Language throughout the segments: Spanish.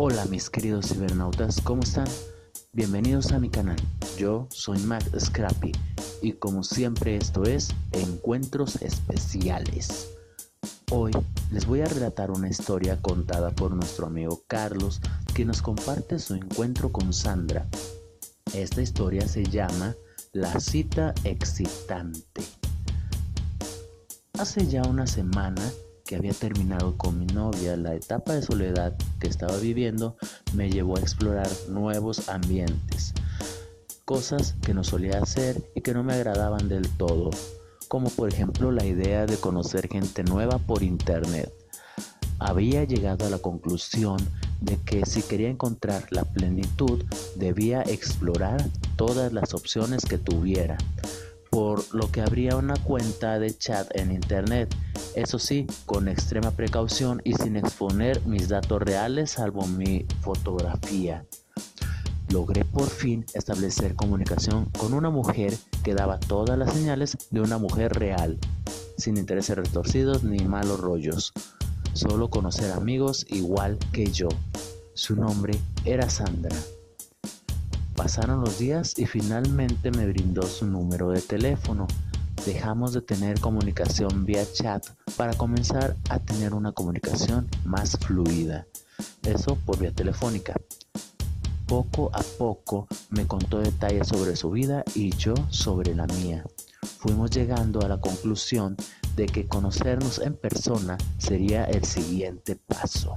Hola mis queridos cibernautas, ¿cómo están? Bienvenidos a mi canal, yo soy Matt Scrappy y como siempre esto es Encuentros Especiales. Hoy les voy a relatar una historia contada por nuestro amigo Carlos que nos comparte su encuentro con Sandra. Esta historia se llama La cita excitante. Hace ya una semana que había terminado con mi novia, la etapa de soledad que estaba viviendo me llevó a explorar nuevos ambientes, cosas que no solía hacer y que no me agradaban del todo, como por ejemplo la idea de conocer gente nueva por internet. Había llegado a la conclusión de que si quería encontrar la plenitud debía explorar todas las opciones que tuviera, por lo que abría una cuenta de chat en internet eso sí, con extrema precaución y sin exponer mis datos reales salvo mi fotografía. Logré por fin establecer comunicación con una mujer que daba todas las señales de una mujer real, sin intereses retorcidos ni malos rollos. Solo conocer amigos igual que yo. Su nombre era Sandra. Pasaron los días y finalmente me brindó su número de teléfono dejamos de tener comunicación vía chat para comenzar a tener una comunicación más fluida. Eso por vía telefónica. Poco a poco me contó detalles sobre su vida y yo sobre la mía. Fuimos llegando a la conclusión de que conocernos en persona sería el siguiente paso.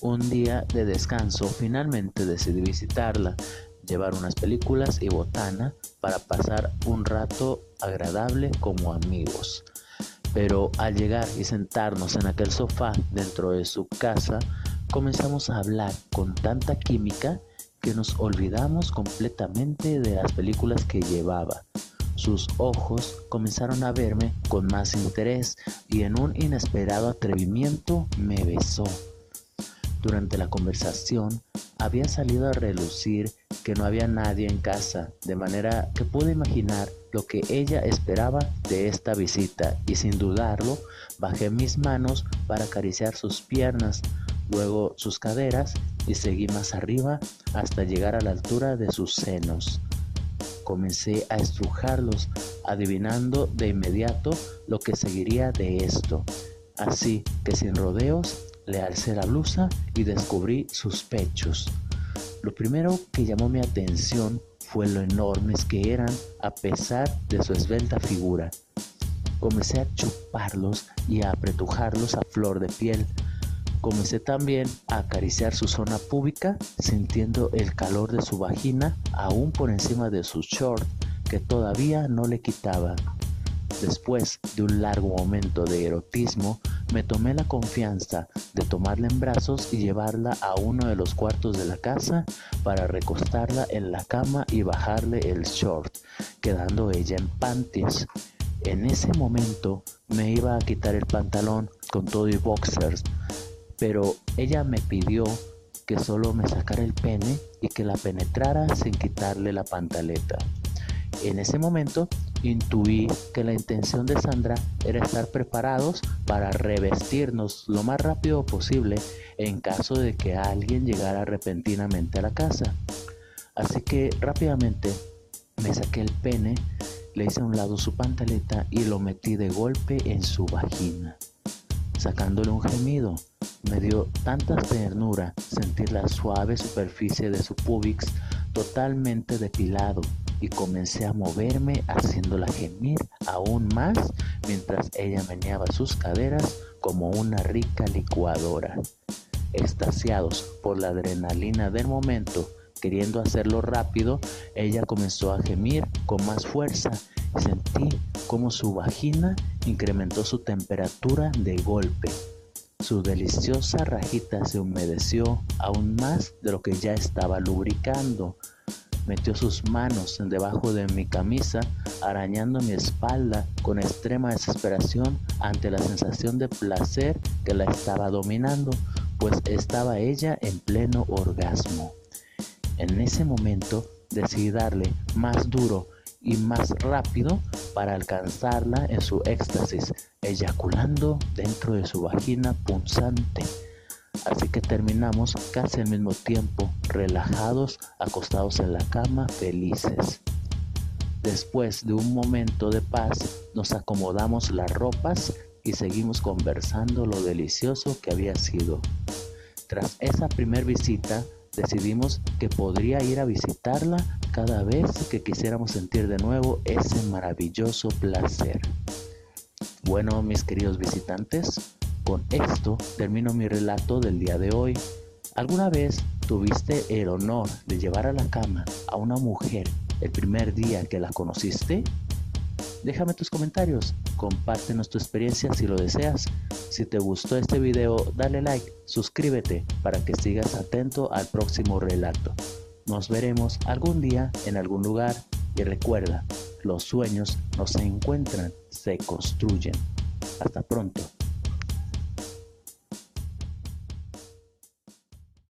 Un día de descanso finalmente decidí visitarla llevar unas películas y botana para pasar un rato agradable como amigos. Pero al llegar y sentarnos en aquel sofá dentro de su casa, comenzamos a hablar con tanta química que nos olvidamos completamente de las películas que llevaba. Sus ojos comenzaron a verme con más interés y en un inesperado atrevimiento me besó. Durante la conversación había salido a relucir que no había nadie en casa, de manera que pude imaginar lo que ella esperaba de esta visita y sin dudarlo bajé mis manos para acariciar sus piernas, luego sus caderas y seguí más arriba hasta llegar a la altura de sus senos. Comencé a estrujarlos, adivinando de inmediato lo que seguiría de esto. Así que sin rodeos le la blusa y descubrí sus pechos. Lo primero que llamó mi atención fue lo enormes que eran a pesar de su esbelta figura. Comencé a chuparlos y a apretujarlos a flor de piel. Comencé también a acariciar su zona púbica, sintiendo el calor de su vagina aún por encima de su short que todavía no le quitaba. Después de un largo momento de erotismo, me tomé la confianza de tomarla en brazos y llevarla a uno de los cuartos de la casa para recostarla en la cama y bajarle el short, quedando ella en panties. En ese momento me iba a quitar el pantalón con todo y boxers, pero ella me pidió que solo me sacara el pene y que la penetrara sin quitarle la pantaleta. En ese momento intuí que la intención de Sandra era estar preparados para revestirnos lo más rápido posible en caso de que alguien llegara repentinamente a la casa. Así que rápidamente me saqué el pene, le hice a un lado su pantaleta y lo metí de golpe en su vagina. Sacándole un gemido, me dio tanta ternura sentir la suave superficie de su pubis totalmente depilado y comencé a moverme haciéndola gemir aún más mientras ella meneaba sus caderas como una rica licuadora. Extasiados por la adrenalina del momento, queriendo hacerlo rápido, ella comenzó a gemir con más fuerza y sentí como su vagina incrementó su temperatura de golpe. Su deliciosa rajita se humedeció aún más de lo que ya estaba lubricando, Metió sus manos debajo de mi camisa, arañando mi espalda con extrema desesperación ante la sensación de placer que la estaba dominando, pues estaba ella en pleno orgasmo. En ese momento decidí darle más duro y más rápido para alcanzarla en su éxtasis, eyaculando dentro de su vagina punzante. Así que terminamos casi al mismo tiempo, relajados, acostados en la cama, felices. Después de un momento de paz, nos acomodamos las ropas y seguimos conversando lo delicioso que había sido. Tras esa primer visita, decidimos que podría ir a visitarla cada vez que quisiéramos sentir de nuevo ese maravilloso placer. Bueno, mis queridos visitantes, con esto termino mi relato del día de hoy. ¿Alguna vez tuviste el honor de llevar a la cama a una mujer el primer día que la conociste? Déjame tus comentarios, compártenos tu experiencia si lo deseas. Si te gustó este video, dale like, suscríbete para que sigas atento al próximo relato. Nos veremos algún día en algún lugar y recuerda, los sueños no se encuentran, se construyen. Hasta pronto.